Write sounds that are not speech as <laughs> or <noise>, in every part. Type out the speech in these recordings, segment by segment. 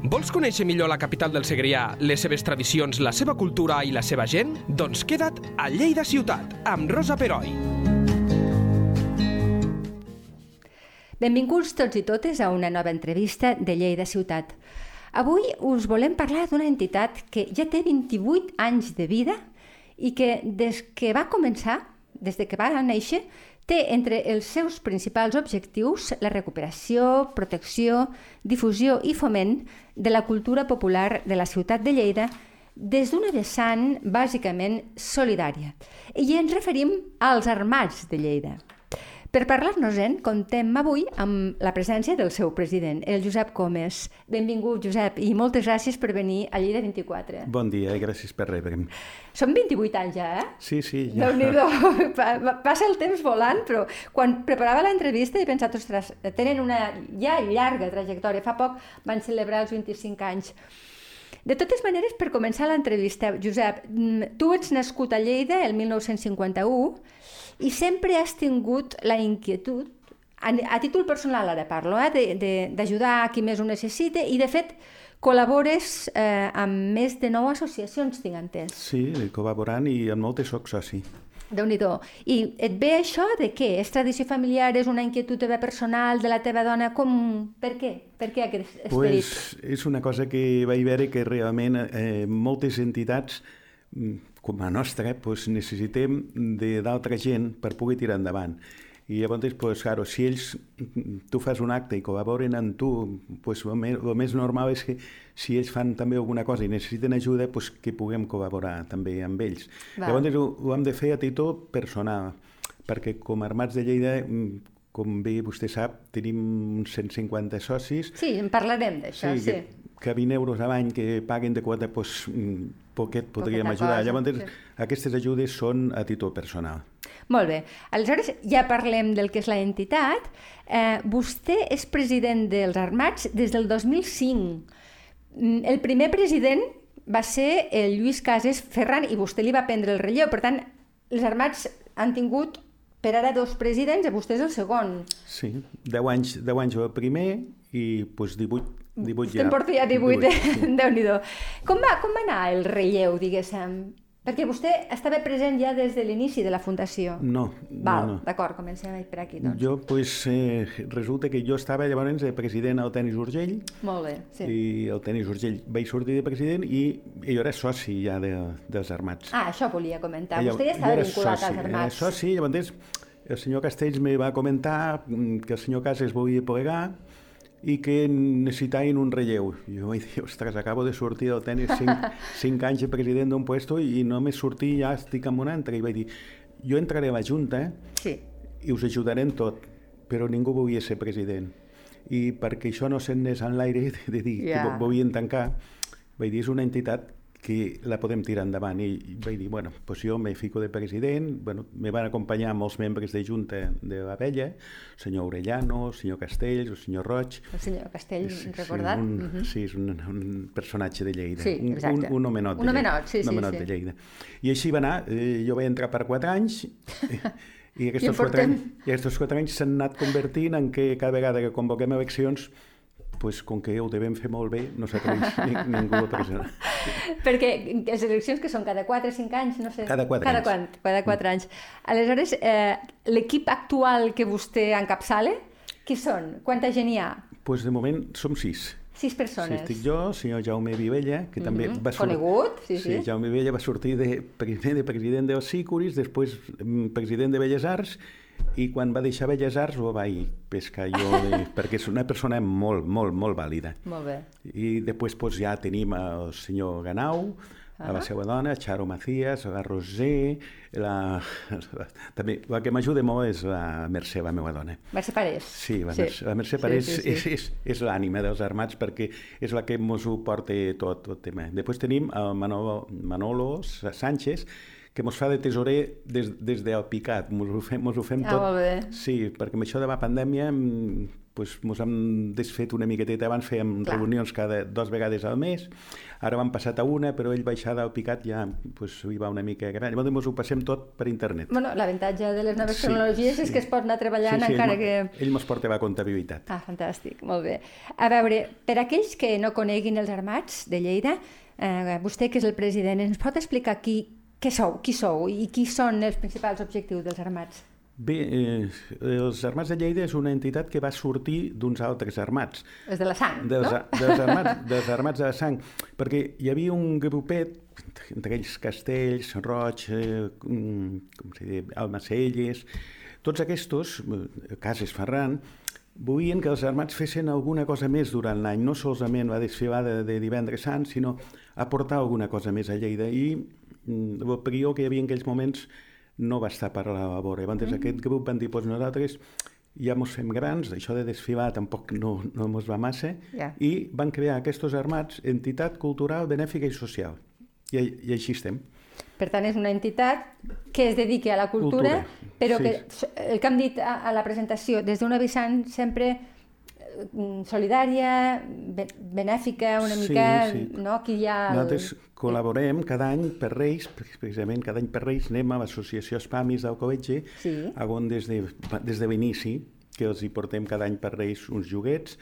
Vols conèixer millor la capital del Segrià, les seves tradicions, la seva cultura i la seva gent? Doncs queda't a Lleida Ciutat, amb Rosa Peroi. Benvinguts tots i totes a una nova entrevista de Lleida Ciutat. Avui us volem parlar d'una entitat que ja té 28 anys de vida i que des que va començar, des de que va néixer, té entre els seus principals objectius la recuperació, protecció, difusió i foment de la cultura popular de la ciutat de Lleida des d'una vessant bàsicament solidària. I ens referim als armats de Lleida. Per parlar-nos-en, contem avui amb la presència del seu president, el Josep Comes. Benvingut, Josep, i moltes gràcies per venir a Lleida 24. Bon dia i gràcies per rebre'm. Són 28 anys ja, eh? Sí, sí. Ja. Déu-n'hi-do. <laughs> Passa el temps volant, però quan preparava l'entrevista he pensat, ostres, tenen una ja llarga trajectòria. Fa poc van celebrar els 25 anys. De totes maneres, per començar l'entrevista, Josep, mm, tu ets nascut a Lleida el 1951 i sempre has tingut la inquietud, a, a títol personal ara parlo, eh, d'ajudar a qui més ho necessita i de fet col·labores eh, amb més de nou associacions, tinc entès. Sí, col·laborant i en moltes soc soci. déu nhi I et ve això de què? És tradició familiar? És una inquietud teva personal, de la teva dona? Com... Per què? Per què aquest esperit? Pues és una cosa que vaig veure que realment eh, moltes entitats mm, com a nostra, pues, necessitem d'altra gent per poder tirar endavant. I llavors, pues, claro, si ells, tu fas un acte i col·laboren amb tu, pues, el, més, el més normal és que si ells fan també alguna cosa i necessiten ajuda, pues, que puguem col·laborar també amb ells. Va. Llavors ho, ho hem de fer a títol personal, perquè com a Armats de Lleida com bé vostè sap, tenim 150 socis. Sí, en parlarem d'això, sí. sí. Que, que 20 euros a l'any que paguen de quota, doncs, poquet podríem Poqueta ajudar. Cosa, Llavors, sí. aquestes ajudes són a títol personal. Molt bé. Aleshores, ja parlem del que és l'entitat. Eh, vostè és president dels Armats des del 2005. Mm, el primer president va ser el Lluís Cases Ferran i vostè li va prendre el relleu. Per tant, els Armats han tingut per ara dos presidents i vostè és el segon. Sí, 10 anys, 10 anys el primer i doncs, 18 18 ja. Te'n porta ja 18, 18 sí. Déu-n'hi-do. Com, va, com va anar el relleu, diguéssim? Perquè vostè estava present ja des de l'inici de la Fundació. No, Val, no, no. d'acord, comencem per aquí, doncs. Jo, pues, eh, resulta que jo estava llavors de president al Tenis Urgell. Molt bé, sí. I el Tenis Urgell vaig sortir de president i, i jo era soci ja de, dels armats. Ah, això volia comentar. Vostè ja estava vinculat soci, als armats. Era soci, llavors el senyor Castells me va comentar que el senyor Casas volia plegar i que necessitaven un relleu. Jo vaig dir, ostres, acabo de sortir del tenis 5, 5 <laughs> anys de president d'un puesto i només sortir ja estic en un altre. I vaig dir, jo entraré a la Junta sí. i us ajudaré en tot, però ningú volia ser president. I perquè això no s'anés en l'aire de dir yeah. que volien tancar, vaig dir, és una entitat que la podem tirar endavant. I vaig dir, bueno, pues jo me fico de president, bueno, me van acompanyar molts membres de Junta de la Vella, el senyor Orellano, el senyor Castells, el senyor Roig... El senyor Castells, és, recordat? Sí, un, uh -huh. sí és un, un personatge de Lleida. Sí, exacte. Un, un homenot de, un homenot, sí, un homenot sí, sí. de Lleida. I així va anar, eh, jo vaig entrar per 4 anys, <laughs> i aquests, quatre, anys, i aquests quatre anys s'han anat convertint en que cada vegada que convoquem eleccions pues, com que ho devem fer molt bé, nosaltres <laughs> ni, ningú ho presenta. Perquè les eleccions que són cada 4 o 5 anys, no sé... Cada 4 cada anys. Quant, cada 4 mm. anys. Aleshores, eh, l'equip actual que vostè encapçala, qui són? Quanta gent hi ha? Pues de moment som 6. Sis persones. Sí, estic jo, el senyor Jaume Vivella, que mm -hmm. també mhm. va sortir... Conegut, sí, sí. Sí, Jaume Vivella va sortir de, primer de president dels Sicuris, després mm, president de Belles Arts, i quan va deixar Belles Arts ho vaig pescar jo, de, <laughs> perquè és una persona molt, molt, molt vàlida. Molt bé. I després pues, ja tenim el senyor Ganau, uh -huh. la seva dona, Charo Macías, la Roser, la, <laughs> també la que m'ajuda molt és la Mercè, la meva dona. Mercè Parés. Sí, la, sí. Mercè, la Mercè Parés sí, sí, sí. és, és, és l'ànima dels armats perquè és la que ens ho porta tot, tot tema. Després tenim el Manolo, Manolo Sánchez, que mos fa de tesorer des, des del picat, mos ho fem, mos ho fem ah, tot. Bé. Sí, perquè amb això de la pandèmia pues, mos hem desfet una miqueteta. Abans fèiem Clar. reunions cada dos vegades al mes, ara vam passat a una, però ell baixada al picat ja pues, hi va una mica gran. Llavors mos ho passem tot per internet. Bueno, l'avantatge de les noves Sí, tecnologies és sí. que es pot anar treballant ell, encara mo- que... ell mos porta a comptabilitat. Ah, fantàstic, molt bé. A veure, per aquells que no coneguin els armats de Lleida, eh, vostè que és el president, ens pot explicar qui, què sou, qui sou i qui són els principals objectius dels armats? Bé, eh, els Armats de Lleida és una entitat que va sortir d'uns altres armats, Els de la sang, dels, no? dels, armats, dels armats de la sang, perquè hi havia un grupet, entre ells Castells, Roig, eh, mm, com se diu, Almacelles, tots aquests, eh, Cases Ferran, volien que els armats fessin alguna cosa més durant l'any, no solament la desfilada de divendres sant, sinó aportar alguna cosa més a Lleida. I el prior que hi havia en aquells moments no va estar per la vora. Llavors, mm. aquest grup van dir, doncs nosaltres ja mos fem grans, això de desfilar tampoc no, no mos va massa, Ja. i van crear aquests armats entitat cultural, benèfica i social. I, i així estem. Per tant, és una entitat que es dediqui a la cultura, Cultura, però sí. que el que hem dit a, a la presentació, des d'una vessant sempre solidària, be- benèfica, una Sí, mica, sí. no? Aquí hi ha... el- Nosaltres col·laborem cada any per Reis, precisament cada any per Reis anem a l'associació Espamis d'Alcovetge, Sí. on des de, des de l'inici, que els hi portem cada any per Reis uns joguets,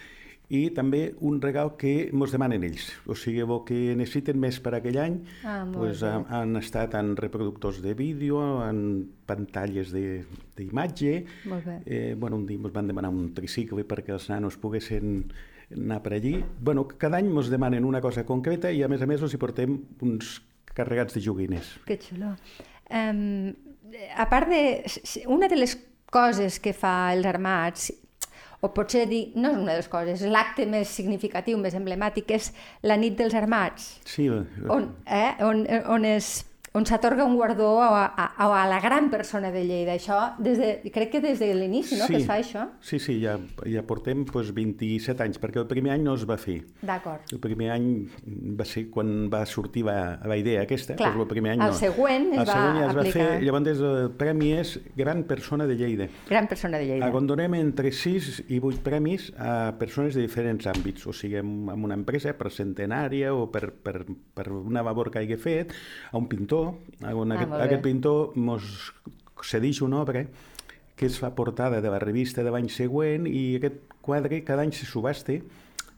i també un regal que ens demanen ells. O sigui, el que necessiten més per aquell any Ah, pues, han, han estat en reproductors de vídeo, en pantalles de- d'imatge. Eh, bueno, un dia ens van demanar un tricicle perquè els nanos poguessin anar per allí. Bueno, cada any ens demanen una cosa concreta i a més a més els hi portem uns carregats de joguines. Que xulo. Um, a part de... Una de les coses que fa els armats, o potser dir, no és una de les coses, l'acte més significatiu, més emblemàtic, és la nit dels armats, Sí, eh, on, eh, on, on es on s'atorga un guardó a, a, a la gran persona de Lleida. Això, des de, crec que des de l'inici, no?, que es fa això. Sí, sí, ja, ja portem doncs, 27 anys, perquè el primer any no es va fer. D'acord. El primer any va ser quan va sortir la, la idea aquesta. Clar, doncs el primer any el no. següent es el va següent ja es va aplicar. fer, llavors el premi és Gran Persona de Lleida. Gran persona de Lleida. On donem entre 6 i 8 premis a persones de diferents àmbits, o sigui, en en una empresa per centenària o per, per, per una labor que hagi fet, a un pintor, a un, Ah, aquest, pintor mos cedeix una obra que es fa portada de la revista de l'any següent i aquest quadre cada any se subhaste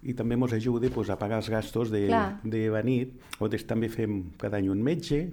i també ens ajuda pues, a pagar els gastos de, Clar. de la nit. Nosaltres també fem cada any un metge,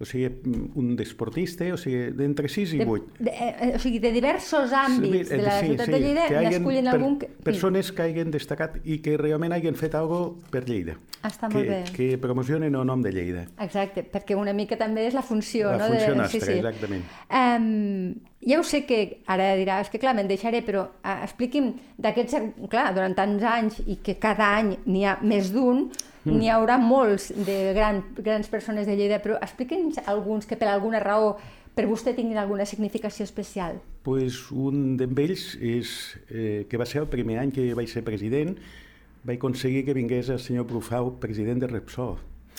o sigui, un desportista, o sigui, d'entre 6 i de, 8. de, eh, o sigui, de diversos àmbits Sí, de la sí, ciutat sí, de Lleida que hagin n'escullen per- algun... Que... Persones que hagin destacat i que realment hagin fet alguna per Lleida. Està que, molt bé. Que promocionen el nom de Lleida. Exacte, perquè una mica també és la funció, La no? funció de... nostra, exactament. Um, ja ho sé que ara diràs que clar, me'n deixaré, però uh, expliqui'm d'aquests, clar, durant tants anys i que cada any n'hi ha més d'un, Mm. n'hi haurà molts de gran, grans persones de Lleida, però expliqui'ns alguns que per alguna raó per vostè tinguin alguna significació especial. Pues un d'ells és eh, que va ser el primer any que vaig ser president, vaig aconseguir que vingués el senyor Brufau, president de Repsol.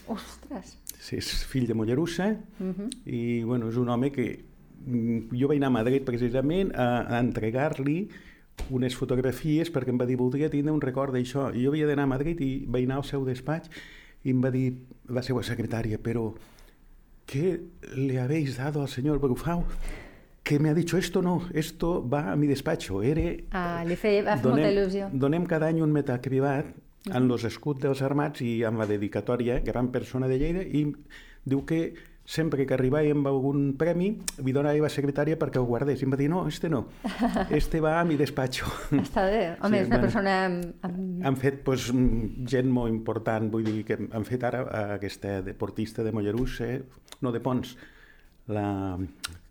Ostres! És fill de Mollerussa Uh -huh. i bueno, és un home que mm, jo vaig anar a Madrid precisament a, a entregar-li unes fotografies perquè em va dir voldria tindre un record d'això i jo havia d'anar a Madrid i vaig anar al seu despatx i em va dir la seva secretària però ¿qué le habéis dado al señor Brufau? que me ha dicho esto no, esto va a mi despacho. Era, Ah, li feia va fer molta il·lusió. donem cada any un metacribat en los escuts dels armats i amb la dedicatòria Gran Persona de Lleida i diu que sempre que arribava amb algun premi li donava la secretària perquè el guardés i em va dir no, este no, <laughs> este va a mi despacho. Està bé. <laughs> Home, Sí, és una bueno. persona amb, han fet pues, gent molt important, vull dir que han fet ara aquesta deportista de Mollerussa, no de Pons, la,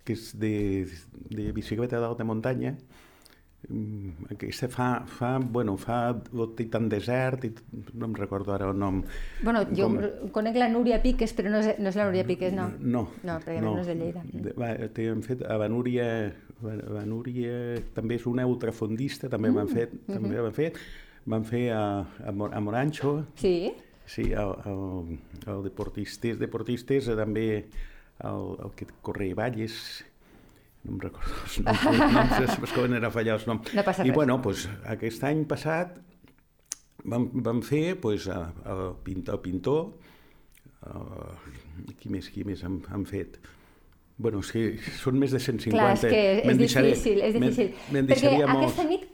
que és de, de bicicleta d'alta muntanya, aquesta fa, fa, bueno, fa Titan Desert, i no em recordo ara el nom. Bueno, jo Com- conec la Núria Piques, però no és, no és la Núria Piques, no. No. No, perquè no és de Lleida. De, va, hem fet a Vanúria, Vanúria també és una ultrafondista, també Mm, van fet, també van fet, van fer a, a, Mor- a Moranxo, Sí? sí, el, el, el deportistes, deportistes, també el, el que corre i valles, no em recordo els noms, els noms es, es com era fallar els noms. No passa I res. bueno, pues, aquest any passat vam, vam fer pues, a, a pintor, pintor uh, qui més, qui més han, han fet? Bueno, és que són més de 150. Clar, és que és difícil, és difícil. Perquè molts. aquesta nit,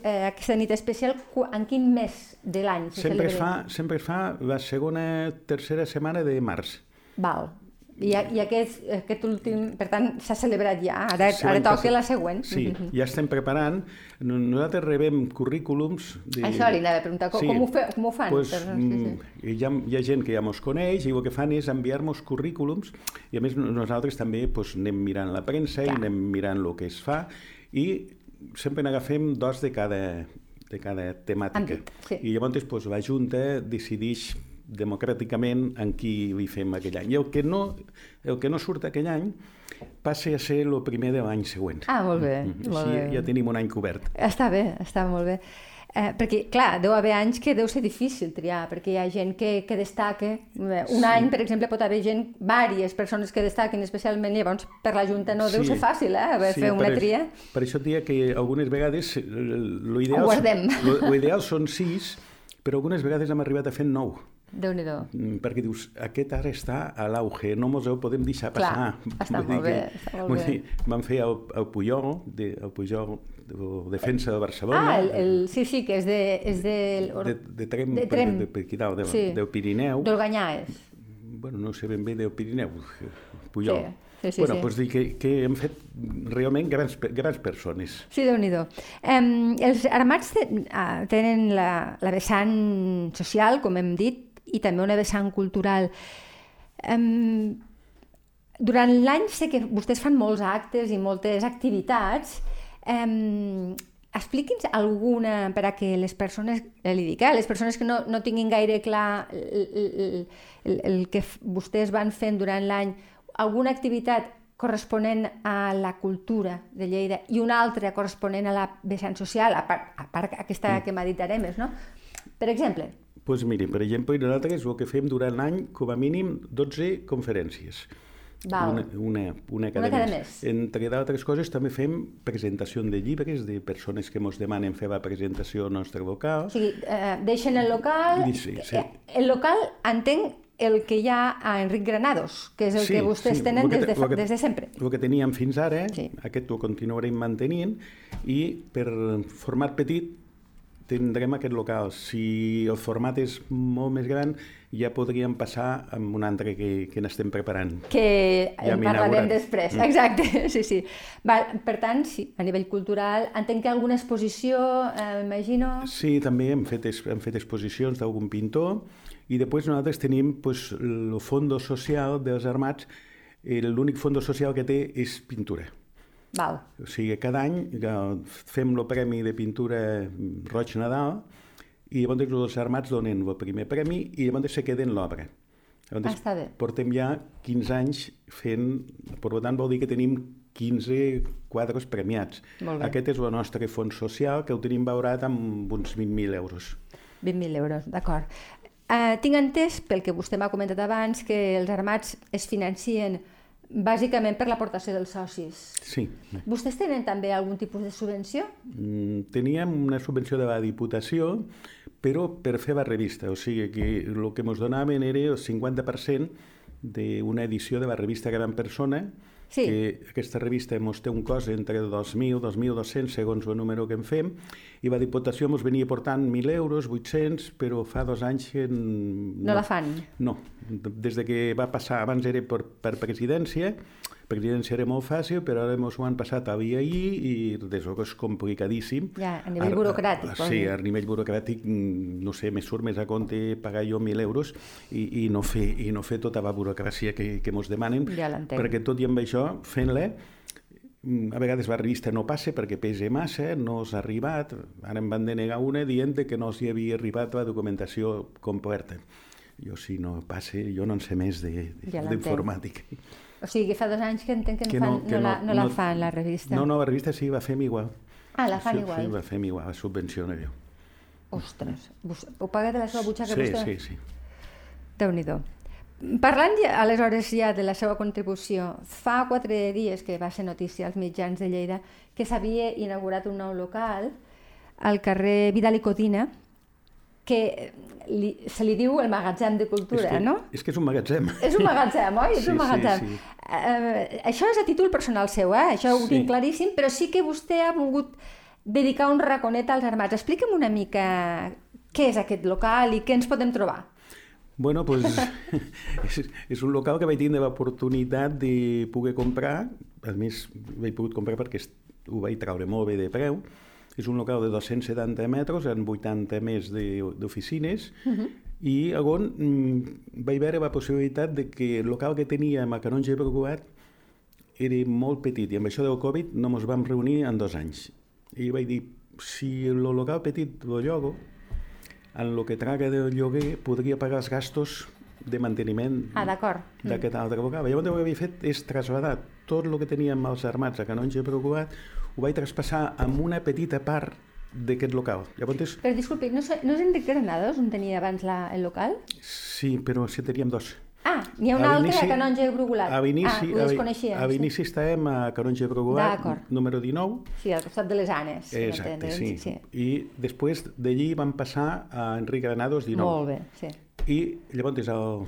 eh, aquesta nit especial, en quin mes de l'any se Sempre es, fa, sempre es fa la segona, tercera setmana de març. Val. I, I aquest, aquest últim, per tant, s'ha celebrat ja, ara, Sí, ara toca la següent. Sí, ja estem preparant. No- Nosaltres rebem currículums... De... Això li anava a preguntar, com, com, ho, fe, com ho fan? Pues, Per- sí, sí. mm, hi, ha, hi ha gent que ja mos coneix i el que fan és enviar-nos currículums i a més nosaltres també pues, anem mirant la premsa i Clar. anem mirant el que es fa i sempre n'agafem dos de cada, de cada temàtica. Àmbit, sí. I llavors pues, la Junta decideix democràticament en qui hi fem aquell any. I el que no, el que no surt aquell any passa a ser el primer de l'any següent. Ah, molt bé. Mhm. molt Així bé. ja tenim un any cobert. Està bé, està molt bé. Eh, perquè, clar, deu haver anys que deu ser difícil triar, perquè hi ha gent que, que destaca. Eh, Un Sí. any, per exemple, pot haver gent, diverses persones que destaquen especialment, llavors per la Junta no deu Sí. ser fàcil, eh, haver Sí, fer una per, tria. Per això dia que algunes vegades eh, lo ideal, Ho guardem. Lo, lo ideal són sis, però algunes vegades hem arribat a fer nou. Déu-n'hi-do. Mm, Perquè dius, aquest ara està a l'auge, no mos ho podem deixar Clar, passar. està Vull molt bé, que- està molt bé. dir, Vam fer el, el Puyol, de, el Puyol de defensa de Barcelona. Ah, el, el, sí, sí, que és de... És de, de, de Trem, de Trem. de, de, dalt, de, Sí. del Pirineu. D'Olganyà és. bueno, no sé ben bé del Pirineu, Puyol. Sí, sí, sí, bueno, sí. doncs dir que, que hem fet realment grans, grans persones. Sí, déu nhi um, Els armats uh, tenen la, la vessant social, com hem dit, i també una vessant cultural. Um, durant l'any sé que vostès fan molts actes i moltes activitats. Um, Expliqui'ns alguna per a que les persones, eh, li dic, eh, les persones que no, no tinguin gaire clar el, el, el, el que vostès van fent durant l'any, alguna activitat corresponent a la cultura de Lleida i una altra corresponent a la vessant social, a part, a part aquesta que m'ha dit Aremes, no? Per exemple, pues miri, per exemple, nosaltres el que fem durant l'any, com a mínim, 12 conferències. Val. Una, una, una cada, Una cada mes. mes. Entre d'altres coses, també fem presentació de llibres de persones que ens demanen fer la presentació al nostre local. o sigui, eh, deixen el local... Sí, sí. eh, El local entenc el que hi ha a Enric Granados, que és el que vostès tenen el que des de, que- des de sempre. El que teníem fins ara, Sí. aquest ho continuarem mantenint, i per format petit tindrem aquest local. Si el format és molt més gran, ja podríem passar amb un altre que, que n'estem preparant. que Ja en parlarem inaugurat. després. Mm. Exacte, <laughs> sí, sí. Val, per tant, sí, a nivell cultural, entenc que alguna exposició, eh, m'imagino... Sí, també hem fet, hem fet exposicions d'algun pintor i després nosaltres tenim pues, el fondo social dels armats. eh, L'únic fondo social que té és pintura. Val. O sigui, cada any eh, fem el premi de pintura Roig Nadal i llavors els armats donen el primer premi i llavors se queden l'obra. Llavors, Ah, està bé. Portem ja 15 anys fent... Per tant, vol dir que tenim 15 quadres premiats. Molt bé. Aquest és el nostre fons social, que ho tenim valorat amb uns 20.000 euros. 20.000 euros, d'acord. Uh, tinc entès, pel que vostè m'ha comentat abans, que els armats es financien bàsicament per l'aportació dels socis. Sí. Vostès tenen també algun tipus de subvenció? Mm, Teníem una subvenció de la Diputació, però per fer la revista. O sigui que el que ens donaven era el 50% d'una edició de la revista Gran Persona, Sí. que aquesta revista ens té un cost entre 2.000 2.200 segons el número que en fem, i la Diputació ens venia portant 1.000 euros, 800, però fa dos anys que... n- No la fan? No, des de que va passar, abans era per, per presidència, presidència era molt fàcil, però ara ens ho han passat a via I i des és complicadíssim. Ja, a nivell burocràtic, vol Sí, dir. a nivell burocràtic, mm, no sé, me surt més a compte pagar jo 1.000 euros i, i, no fer, i no fer tota la burocràcia que, que ens demanen, Ja l'entenc. perquè tot i amb això, fent-la, mm, a vegades la revista no passa perquè pesa massa, no s'ha arribat, ara em van denegar una dient que no s'hi havia arribat la documentació completa. Jo si no passa, jo no en sé més de- Ja d'informàtica. O sigui, que fa dos anys que entenc que, Que no, fan, que no, la, no, la fan, la revista. No, no, la revista sí, la fem igual. Ah, la fan sí, igual. Sí, la fem igual, la subvenciona jo. Ostres, vos- ho paga de la seva butxaca Sí, vostè? sí, sí. Déu-n'hi-do. Parlant ja, aleshores ja de la seva contribució, fa quatre dies que va ser notícia als mitjans de Lleida que s'havia inaugurat un nou local al carrer Vidal i Codina, que li, se li diu el magatzem de cultura, és que, no? És que és un magatzem. És un magatzem, oi? És Sí, un sí, magatzem. sí. Eh, això és a títol personal seu, eh? Això ho Sí. tinc claríssim, però sí que vostè ha volgut dedicar un raconet als armats. Expliquem una mica què és aquest local i què ens podem trobar. Bueno, pues, <laughs> és, és un local que vaig tindre l'oportunitat de poder comprar. A més, l'he pogut comprar perquè ho vaig treure molt bé de preu. És un local de 270 metres, amb 80 més de- d'oficines, uh -huh. i on mm, vaig veure la possibilitat de que el local que teníem a Canonge de Broguat era molt petit, i amb això del Covid no ens vam reunir en dos anys. I vaig dir, si el local petit lo llogo, en el que traga del lloguer podria pagar els gastos de manteniment Ah, d'acord. d'aquest altre local. Llavors el que havia fet és traslladar tot el que teníem als armats a Canonge Preocupat, ho vaig traspassar amb una petita part d'aquest local. Llavors, Però disculpi, no, és- no és Enric Granados on tenia abans la, el local? sí, però si teníem dos. Ah, n'hi ha un A l'inici- a Canonge de Brugulat. A l'inici ah, ho a- desconeixia. a l'inici estàvem a Canonge Preocupat, D'acord. número 19, Sí. sí, al costat de les Anes. Exacte, sí. sí. I després d'allí vam passar a Enric Granados 19. Molt bé, sí. I llavors el,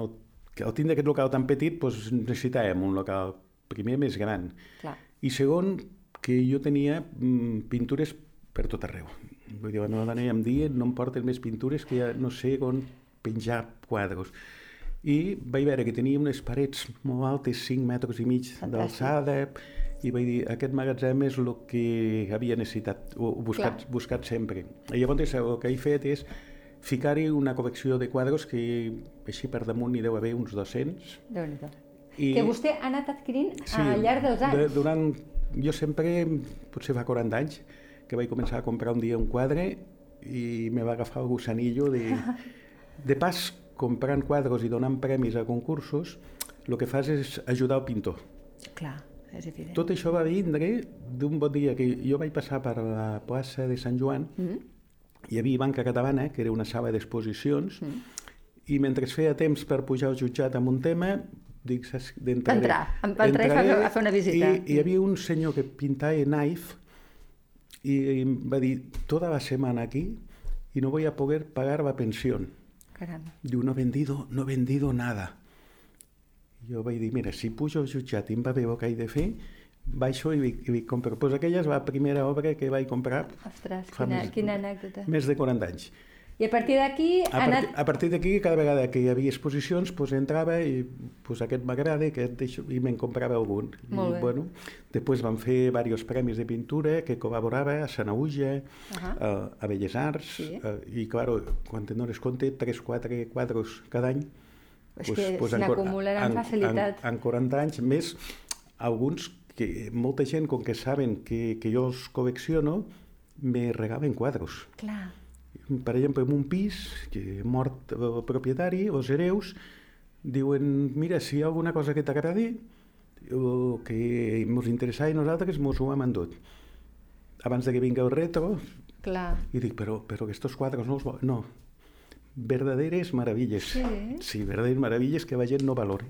el, que al tindre aquest local tan petit doncs necessitàvem un local primer més gran Clar. i segon que jo tenia mm, pintures per tot arreu. Vull dir, la meva dona em dia no em porten més pintures que ja no sé on penjar quadres. I vaig veure que tenia unes parets molt altes, 5 metres i mig d'alçada, i vaig dir, aquest magatzem és el que havia necessitat, o o buscat, Clar. buscat sempre. I llavors el que he fet és ficar-hi una col·lecció de quadres que així per damunt n'hi deu haver uns 200. déu nhi I... Que vostè ha anat adquirint al llarg dels anys. De, durant, jo sempre, potser fa 40 anys, que vaig començar a comprar un dia un quadre i me va agafar el gusanillo de... <laughs> De pas, comprant quadres i donant premis a concursos, el que fas és ajudar el pintor. Clar, és evident. Tot això va vindre d'un bon dia que jo vaig passar per la plaça de Sant Joan, Mm. Hi havia Banca Catalana, que era una sala d'exposicions, Mm. i mentre feia temps per pujar al jutjat amb un tema, dic, saps, d'entraré. Entrar, em va entrar i a fer una visita. I, I hi havia un senyor que pintava knife i em va dir, toda la semana aquí y no voy a poder pagar la pensión. Caram. Diu, no he vendido, no he vendido nada. Jo vaig dir, mira, si pujo al jutjat i em va bé el que he de fer, baixo i, i, i compro. Pues aquella és la primera obra que vaig comprar Ostres, fa quina, més- quina anècdota. més de 40 anys. I a partir d'aquí A, anat... a partir d'aquí, cada vegada que hi havia exposicions, pues, entrava i pues, aquest m'agrada aquest deixo, i me'n comprava algun. Molt I, bé. bueno, després van fer diversos premis de pintura que col·laborava a Sanauja, Ahà. a, a Belles Arts, Sí. eh, i claro, quan te dones compte, 3-4 quadres cada any, És que se en cor- n'acumulen amb en- facilitat. En, en 40 anys, més alguns que molta gent, com que saben que, que jo els col·lecciono, me regalen quadres. Clar. Per exemple, en un pis, que mort el propietari, els hereus, diuen, mira, si hi ha alguna cosa que t'agradi, o que ens interessava a nosaltres, mos ho hem endut. Abans de que vingui el retro, Clar. i dic, però, però aquests quadres no els vol... No, verdaderes meravilles. Sí? Sí, verdaderes meravilles que la gent no valora.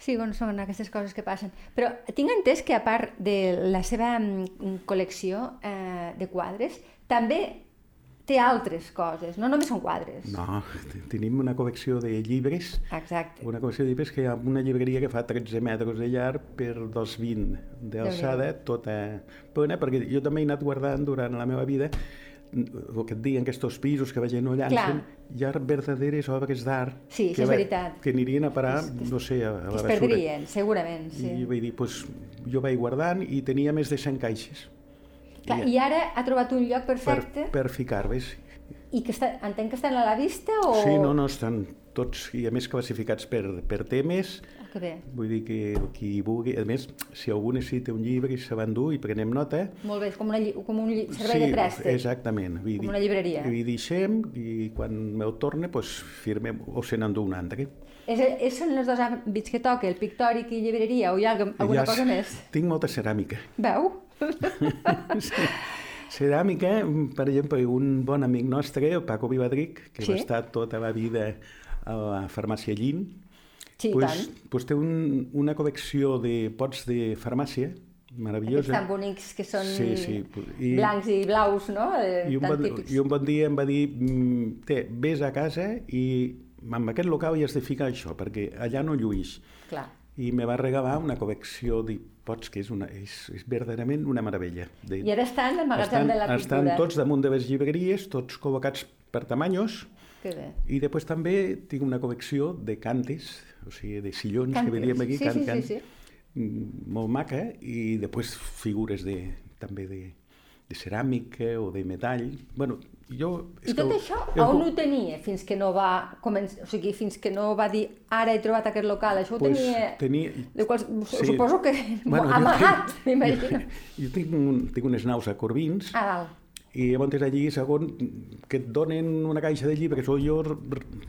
Sí, bueno, són aquestes coses que passen. Però tinc entès que a part de la seva mm, col·lecció eh, de quadres, també té altres coses, no només són quadres. No, tenim una col·lecció de llibres, Exacte. una col·lecció de llibres que hi ha una llibreria que fa 13 metres de llarg per 2,20 d'alçada, tota plena, perquè jo també he anat guardant durant la meva vida el que et diuen aquests pisos que la gent no llancen, hi ha verdaderes obres d'art Sí, que, és veritat. que anirien a parar, Que es- no sé, a, a Que la es bessura. perdrien, segurament, sí. I vaig dir, pues, jo vaig guardant i tenia més de 100 caixes Clar, I- I ara ha trobat un lloc per, perfecte per ficar-les. i que està, entenc que estan a la vista o... Sí, no, no, estan tots, i a més classificats per, per temes, que bé, vull dir que qui vulgui, a més, si algú necessita un llibre i se va endur i prenem nota, molt bé, és com, una, com un servei de préstec. exactament. Vull Com dir, una llibreria. I deixem, i quan me'l torne, pues, firmem, o se n'endú un altre. És, és, són els dos àmbits que toca, el pictòric i llibreria, o hi ha alguna, Ja cosa més? Tinc molta ceràmica. Veu? <laughs> Sí. Ceràmica, per exemple, un bon amic nostre, el Paco Vivadric, que Sí. va estar tota la vida a la farmàcia Llin, Sí, pues, tant. pues té un, una col·lecció de pots de farmàcia Aquests meravellosa. tan bonics que són Sí, sí. I- blancs i blaus, no? Eh, I un, tan bon, típics. I un bon dia em va dir, mm, té, vés a casa i amb aquest local hi has de ficar això, perquè allà no lluís. Clar. I me va regalar una col·lecció de pots que és, una, és, és verdaderament una meravella. De, I ara estan al magatzem estan, de la cultura. estan tots damunt de les llibreries, tots col·locats per tamanyos, Que bé. i després també tinc una col·lecció de cantes, o sigui, de sillons, Cantes. que veiem aquí, Sí, can, sí, sí, sí. mm, molt maca, i després figures de, també de, de ceràmica o de metall. Bueno, jo... I tot que això el- on ho tenia fins que no va començar, o sigui, fins que no va dir ara he trobat aquest local, això ho Pues, tenia... tenia- De quals, Sí. Suposo que Bueno, jo amagat, m'imagino. Jo, <laughs> jo tinc, un, tinc unes naus a Corbins, A dalt. I llavors allí, segon, que et donen una caixa de llibres, o jo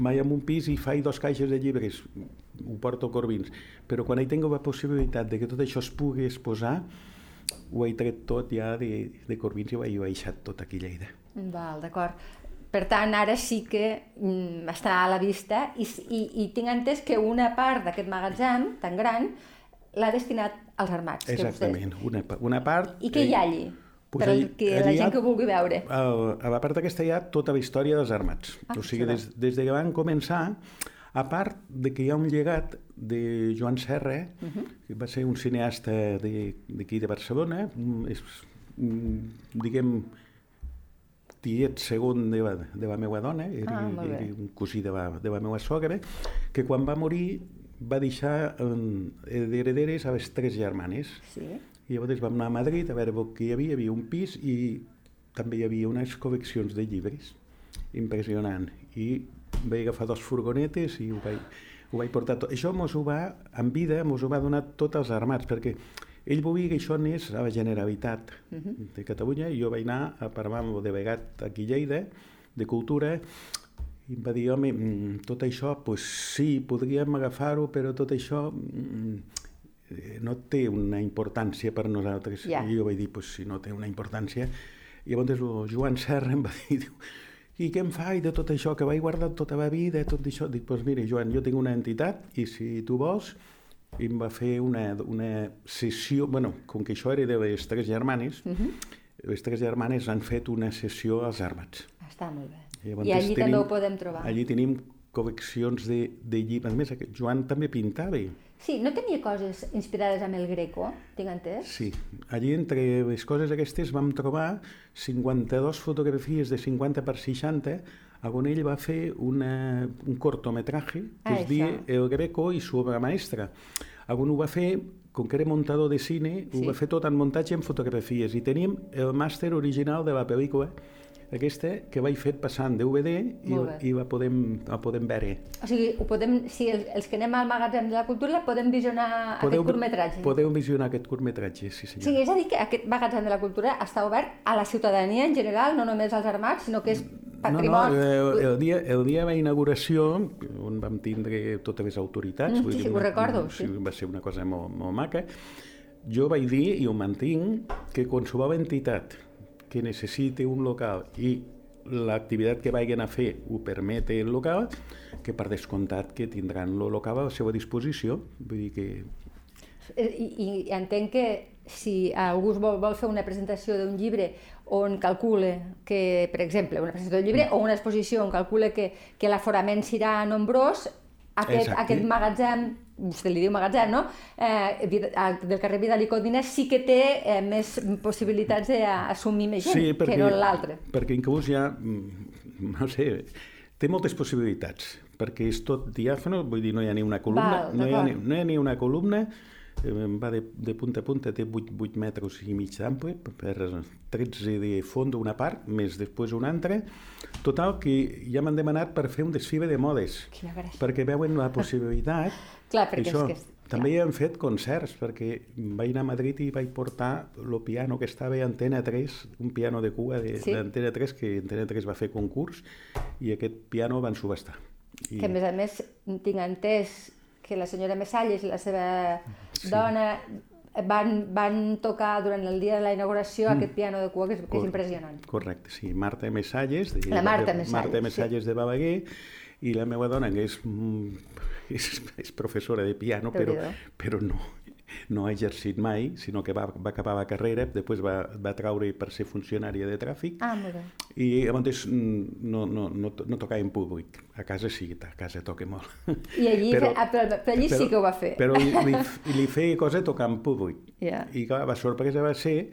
mai en un pis i faig dos caixes de llibres, ho porto a Corbins, però quan hi tinc la possibilitat de que tot això es pugui exposar, ho he tret tot ja de, de Corbins i ho he, deixat tot aquí a Lleida. Val, d'acord. Per tant, ara sí que mm, està a la vista i, i, i tinc entès que una part d'aquest magatzem tan gran l'ha destinat als armats. que vostès- Exactament, una, pa- una part... I què hi ha allí? Pues per que la gent que ho vulgui veure. A, a la part aquesta hi ha tota la història dels armats. Ah, o sigui, des, des de que van començar, a part de que hi ha un llegat de Joan Serra, uh Mhm. -huh. que va ser un cineasta de- d'aquí de, de Barcelona, és, diguem, tiet segon de, la- de la meva dona, era, Ah, era un cosí de la, de la meva sogra, que quan va morir va deixar d'herederes a les tres germanes. Sí. I llavors vam anar a Madrid a veure què hi havia. Hi havia un pis i també hi havia unes col·leccions de llibres. Impressionant. I vaig agafar dos furgonetes i ho vaig, ho vaig portar tot. Això mos ho va, en vida, mos ho va donar tots els armats, perquè ell volia que això anés a la Generalitat de Catalunya i jo vaig anar a parlar amb el delegat aquí a Lleida, de Cultura, i em va dir, home, mm, tot això, pues sí, podríem agafar-ho, però tot això mm, no té una importància per nosaltres. Ja. I jo vaig dir, pues, si no té una importància... I llavors el Joan Serra em va <laughs> dir, diu, i què em faig de tot això, que vaig guardar tota la vida, tot això? Dic, doncs mira, Joan, jo tinc una entitat i si tu vols, i em va fer una, una sessió, bueno, com que això era de les tres germanes, uh -huh. les tres germanes han fet una sessió als armats. Està molt bé. Llavors I allí tenim- també ho podem trobar. Allí tenim col·leccions de, de llibres. A més, Joan també pintava. Sí, no tenia coses inspirades amb el greco, tinc entès? Sí, allí entre les coses aquestes vam trobar 52 fotografies de 50 per 60 on ell va fer una, un cortometratge que Ah, es diu. El Greco i su obra maestra. On ho va fer, com que era muntador de cine, Sí. ho va fer tot en muntatge en fotografies. I tenim el màster original de la pel·lícula, aquesta, que vaig fet passant DVD i, i la, podem, la podem veure. O sigui, ho podem, si els, els que anem al magatzem de la cultura podem visionar aquest curtmetratge. Podeu visionar aquest curtmetratge, sí senyor. sigui, és a dir que aquest magatzem de la cultura està obert a la ciutadania en general, no només als armats, sinó que és patrimoni. No, no, el, el, dia, el dia de la inauguració, on vam tindre totes les autoritats, Mm, vull sí, dir, sí, ho una- recordo, o sí. va ser una cosa molt, molt maca, jo vaig dir, i ho mantinc, que qualsevol entitat que necessiti un local i l'activitat que vagin a fer ho permet el local, que per descomptat que tindran el local a la seva disposició. Vull dir que Eh, I, I entenc que si algú vol, vol fer una presentació d'un llibre on calcule que, per exemple, una presentació d'un llibre o una exposició on calcule que, que l'aforament serà nombrós, aquest, Exacte. aquest magatzem, vostè li diu magatzem, no? Eh, a- del carrer Vidal i Codina sí que té eh, més possibilitats d'assumir més gent que no l'altre. perquè inclús ha, mm, no sé, té moltes possibilitats, perquè és tot diàfano, vull dir, no hi ha ni una columna, Val, no, hi ha ni, no hi ha ni una columna, eh, va de, de punta a punta, té 8, 8 metres i mig d'ample, per 13 de fons una part, més després una altra. Total, que ja m'han demanat per fer un desfile de modes, perquè veuen la possibilitat <laughs> Clar, perquè això, és que... també hi hem fet concerts, perquè vaig anar a Madrid i vaig portar el piano que estava a Antena 3, un piano de cua de- Sí. d'Antena 3, que Antena 3 va fer concurs, i aquest piano van subestar. I, que a més a més tinc entès que la senyora Messalles i la seva dona van, van tocar durant el dia de la inauguració Mm. aquest piano de cua que és, que és impressionant. Correcte, sí. Marta Messalles, de, La Marta Messalles, Marta sí. Messalles de Balaguer, i la meva dona, que és, mm, és, és professora de piano, però, però no, <laughs> no ha exercit mai, sinó que va, va acabar la carrera, després va, va traure per ser funcionària de tràfic, Ah, molt bé. i llavors mm, no, no, no, no tocava en públic. A casa sí, a casa toca molt. I allí, però, ah, però, però allí sí que ho va fer. Però li, <laughs> li, li feia cosa tocar en públic. Ja. I clar, la sorpresa va ser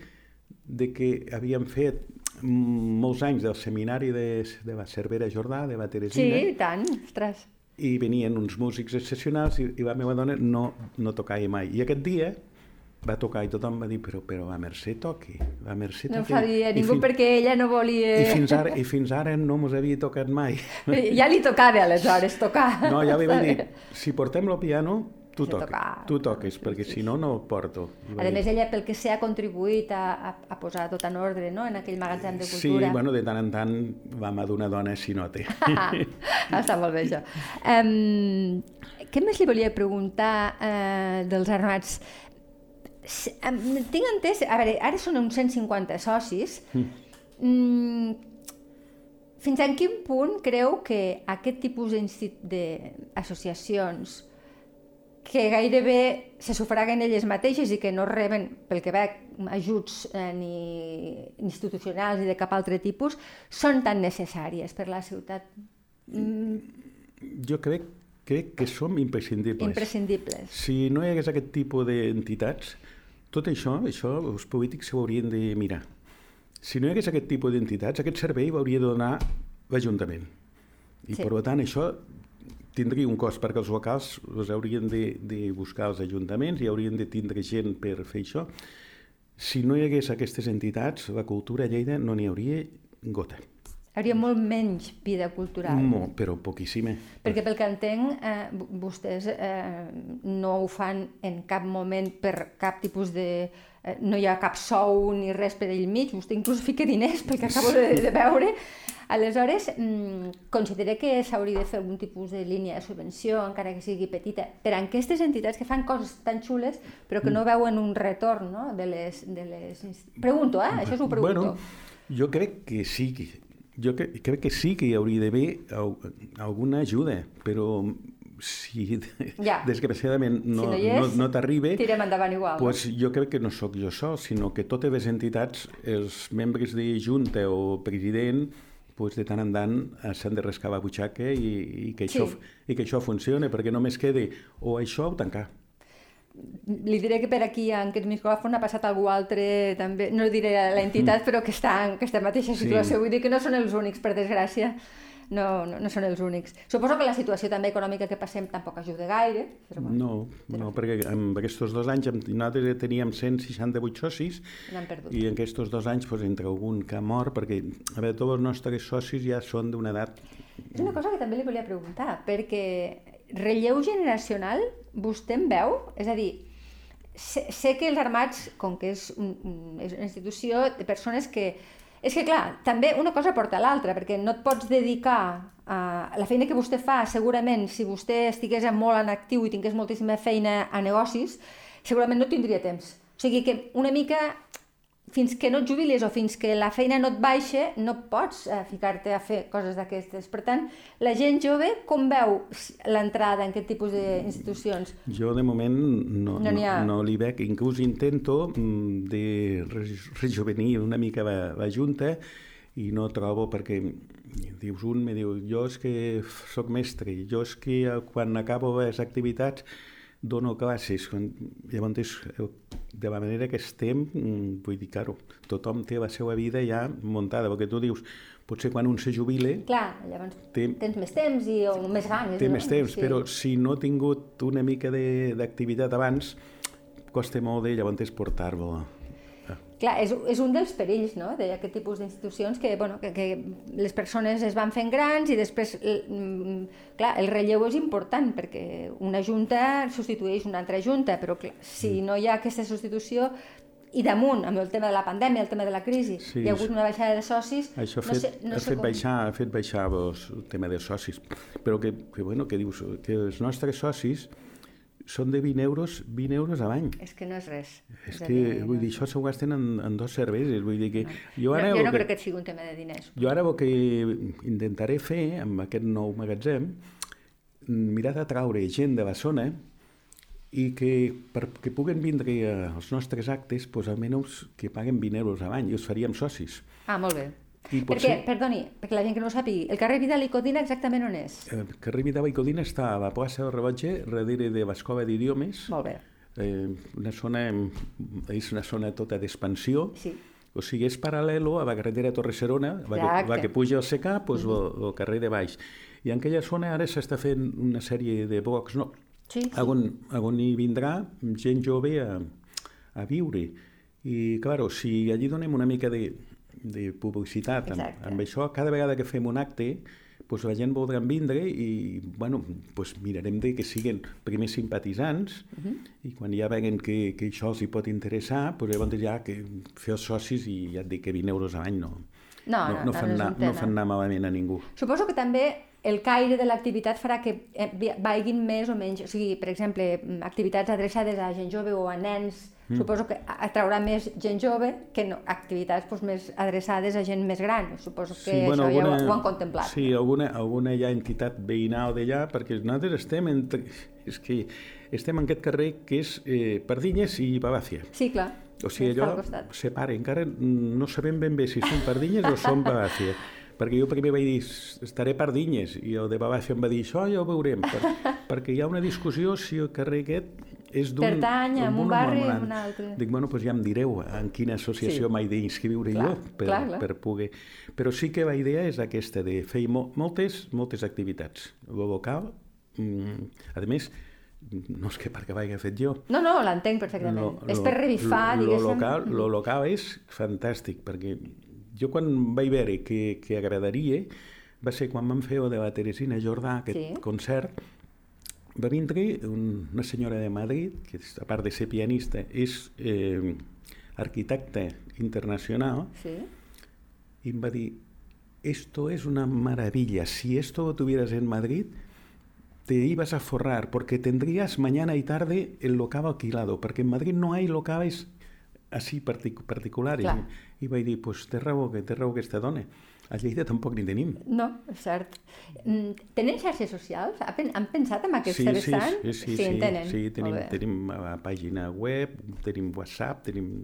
de que havíem fet molts anys del seminari de, de la Cervera Jordà, de la Sí, Teresina, i tant, ostres. I venien uns músics excepcionals i, i la meva dona no, no tocava mai. I aquest dia va tocar i tothom va dir, però, però la Mercè toqui, la Mercè No ho toqui. faria I ningú fin- perquè ella no volia... I fins ara, i fins ara no mos havia tocat mai. <laughs> Ja li tocava aleshores tocar. No, ja li vaig <laughs> dir, si portem el piano, tu toques, tocar. tu toques, perquè si no, no porto. A dir, més, ella, pel que sé, ha contribuït a, a, a posar tot en ordre, no?, en aquell magatzem de Sí, cultura. bueno, de tant en tant va mà d'una dona si no té. <laughs> Està molt bé, això. Um, què més li volia preguntar uh, dels armats? Tinc entès... A veure, ara són uns 150 socis. Mm. Fins a quin punt creu que aquest tipus d'associacions que gairebé se sufraguen elles mateixes i que no reben, pel que veig, ajuts eh, ni institucionals ni de cap altre tipus, són tan necessàries per la ciutat? Mm, Jo crec, crec que som imprescindibles. imprescindibles. Si no hi hagués aquest tipus d'entitats, tot això, això els polítics s'ho haurien de mirar. Si no hi hagués aquest tipus d'entitats, aquest servei l'hauria de donar l'Ajuntament. I sí. per tant això tindria un cost perquè els locals els haurien de, de buscar els ajuntaments i haurien de tindre gent per fer això. Si no hi hagués aquestes entitats, la cultura a Lleida no n'hi hauria gota. Hauria molt menys vida cultural. Molt, però poquíssima. Perquè pel que entenc, eh, vostès eh, no ho fan en cap moment per cap tipus de... Eh, no hi ha cap sou ni res per ell mig, vostè inclús fica diners pel que acabo de, de veure. Aleshores, mm, considera que s'hauria de fer algun tipus de línia de subvenció, encara que sigui petita, per a aquestes entitats que fan coses tan xules però que no veuen un retorn no? de les... De les... Pregunto, eh? Això s'ho pregunto. Bueno, jo crec que sí, que- jo que, crec que sí que hi hauria d'haver alguna ajuda, però si <laughs> Ja. desgraciadament no, Si no no, no t'arriba, Tirem endavant igual. pues jo crec que no sóc jo sol, sinó que totes les entitats, els membres de junta o president, pues de tant en tant eh, s'han de rascar la butxaca i, i, que Sí. això, i que això funcione, perquè només quede o això o tancar. Li diré que per aquí, en aquest micròfon, ha passat algú altre, també, no diré l'entitat, <laughs> però que està en aquesta mateixa Sí. situació. Vull dir que no són els únics, per desgràcia. No, no, no són els únics. Suposo que la situació també econòmica que passem tampoc ajuda gaire. Però bueno, No, no, perquè en aquests dos anys nosaltres teníem 168 socis i en aquests dos anys, pues, entre algun que ha mort, perquè a veure, tots els nostres socis ja són d'una edat... És una cosa que també li volia preguntar, perquè relleu generacional vostè en veu? És a dir, sé, sé que els armats, com que és, un, un, és una institució de persones que... És que, clar, també una cosa porta a l'altra, perquè no et pots dedicar a la feina que vostè fa, segurament, si vostè estigués molt en actiu i tingués moltíssima feina a negocis, segurament no tindria temps. O sigui que una mica fins que no et jubilis o fins que la feina no et baixa, no pots eh, ficar-te a fer coses d'aquestes. Per tant, la gent jove com veu l'entrada en aquest tipus d'institucions? Jo, de moment, no, No ha. no, no li veig. Inclús intento mm, de re- rejuvenir una mica la, la Junta i no trobo perquè dius un, me diu, jo és que sóc mestre, jo és que eh, quan acabo les activitats dono classes. Quan, llavors, de la manera que estem, mm, vull dir, claro, tothom té la seva vida ja muntada, perquè tu dius, potser quan un se jubile Clar, llavors Té- tens més temps i o més ganes. té no? més temps, però si no he tingut una mica de- d'activitat abans, costa molt de llavors portar-lo. Clar, és, és un dels perills no? d'aquest tipus d'institucions que, bueno, que, que les persones es van fent grans i després, mm, clar, el relleu és important perquè una junta substitueix una altra junta, però clar, si no hi ha aquesta substitució i damunt, amb el tema de la pandèmia, el tema de la crisi, Sí, hi ha hagut una baixada de socis, Això ha no fet, sé, no ha fet, com... baixar, ha fet baixar els, el tema de socis, però que, que, bueno, que dius que els nostres socis són de 20 euros, 20 euros a l'any. És que no és res. És que, vull no dir, això s'ho gasten en, en dos cerveses, vull dir que... Jo Jo, ara, jo el no que- crec que sigui un tema de diners. jo ara el que intentaré fer amb aquest nou magatzem, mirar de traure gent de la zona i que perquè puguen vindre eh, als nostres actes, doncs almenys que paguen 20 euros a l'any i els faríem socis. Ah, molt bé. I Perquè, potser- perdoni, perquè la gent que no ho sàpigui, el carrer Vidal i Codina exactament on és? El carrer Vidal i Codina està a la plaça del Rebotge, darrere de l'Escola d'Idiomes. Molt bé. Eh, una zona, és una zona tota d'expansió. Sí. O sigui, és paral·lelo a la carretera Torre-Serona, la, que- la que puja al secà, doncs, el, el carrer de baix. I en aquella zona ara s'està fent una sèrie de blocs, no? Sí, sí. On, on hi vindrà gent jove a, a viure. I, claro, si allí donem una mica de, de publicitat amb, amb això, cada vegada que fem un acte, doncs la gent voldrà vindre i, bueno, doncs mirarem de que siguin primer simpatitzants Mhm. i quan ja veguen que, que això els hi pot interessar, doncs llavors ja que fer els socis i ja et dic que 20 euros a l'any no, No, no, no, no, fan anar, no fan anar malament a ningú. Suposo que també el caire de l'activitat farà que eh, vagin més o menys, o sigui, per exemple, activitats adreçades a gent jove o a nens, mm. suposo que atraurà més gent jove que no, activitats doncs, més adreçades a gent més gran. Suposo que això ja ho, ho han contemplat. Sí, alguna, alguna ja entitat veïnal d'allà, perquè nosaltres estem entre, és que estem en aquest carrer que és eh, Pardinyes i Balàcia. Sí, clar. O sigui, allò separa, encara no sabem ben bé si són Pardinyes o són Balàcia. Perquè jo primer vaig dir, estaré a Pardinyes, i el de Balàcia em va dir, això ja ho veurem, per, perquè hi ha una discussió si el carrer aquest és d'un... Pertany a un barri o un altre. Dic, bueno, doncs ja em direu en quina associació Sí. m'he d'inscriure jo per, clar, clar. per poder... Però sí que la idea és aquesta, de fer mo moltes, moltes activitats. El local, mm, a més, no és que perquè ho hagi fet jo, No, no, l'entenc perfectament. és per revifar, lo, diguéssim. Lo local, lo local és fantàstic, perquè jo quan vaig veure que, que agradaria va ser quan vam fer de la Teresina Jordà, aquest Sí. concert, va vindre un, una senyora de Madrid, que a part de ser pianista, és eh, arquitecte internacional, Sí. y me va dir, esto es una maravilla, si esto lo tuvieras en Madrid, te ibas a forrar, porque tendrías mañana y tarde el local alquilado, porque en Madrid no hay locales así partic particulares. Clar. I vaig dir, pues té raó, que té raó aquesta dona. A Lleida tampoc ni tenim. No, és cert. Mm, Tenen xarxes socials? Han pensat en aquest sí, vessant? sí, sí, sí, en sí, tenen. sí, tenim, bé. tenim a pàgina web, tenim WhatsApp, tenim...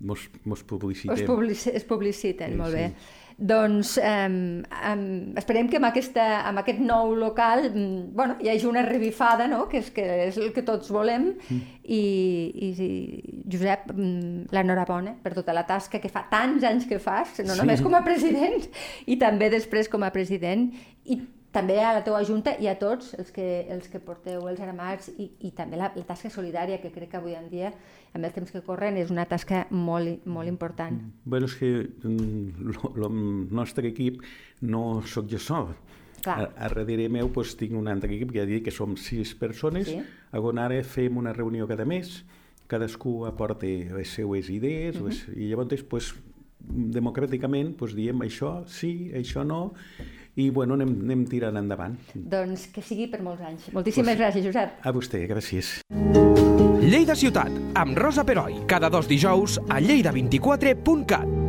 Mos, mos publicitem. Es, publici es publiciten, Sí, molt sí. Doncs um, um, esperem que amb, aquesta, amb aquest nou local mm, bueno, hi hagi una revifada, no? que, és, que és el que tots volem, Mm. i, i, i Josep, mm, l'enhorabona per tota la tasca que fa tants anys que fas, no Sí. només com a president, i també després com a president, i també a la teua junta i a tots els que, els que porteu els armats i, i també la, la tasca solidària que crec que avui en dia, amb els temps que corren, és una tasca molt, molt important. Bueno, és que mm, el nostre equip no sóc jo sol. Clar. A, a darrere meu doncs, tinc un altre equip, ja dic que som sis persones, Sí. on ara fem una reunió cada mes, cadascú aporta les seues idees, les, i llavors doncs, democràticament doncs, diem això sí, això no, i bueno, anem, anem tirant endavant. Doncs que sigui per molts anys. Moltíssimes gràcies, Josep. A vostè, gràcies. Lleida Ciutat, amb Rosa Peroi, cada dos dijous a lleida24.cat.